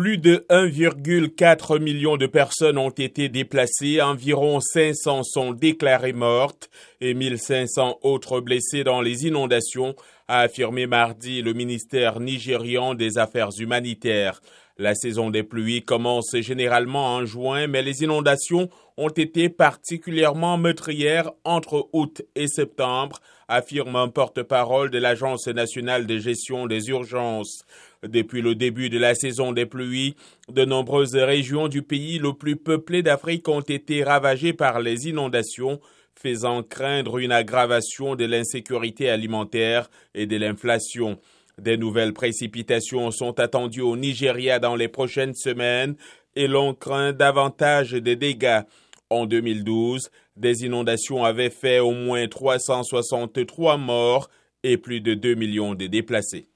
Plus de 1,4 million de personnes ont été déplacées, environ 500 sont déclarées mortes et 1500 autres blessées dans les inondations, a affirmé mardi le ministère nigérian des Affaires humanitaires. La saison des pluies commence généralement en juin, mais les inondations ont été particulièrement meurtrières entre août et septembre, affirme un porte-parole de l'Agence nationale de gestion des urgences. Depuis le début de la saison des pluies, de nombreuses régions du pays le plus peuplé d'Afrique ont été ravagées par les inondations, faisant craindre une aggravation de l'insécurité alimentaire et de l'inflation. Des nouvelles précipitations sont attendues au Nigeria dans les prochaines semaines et l'on craint davantage de dégâts. En 2012, des inondations avaient fait au moins 363 morts et plus de 2 millions de déplacés.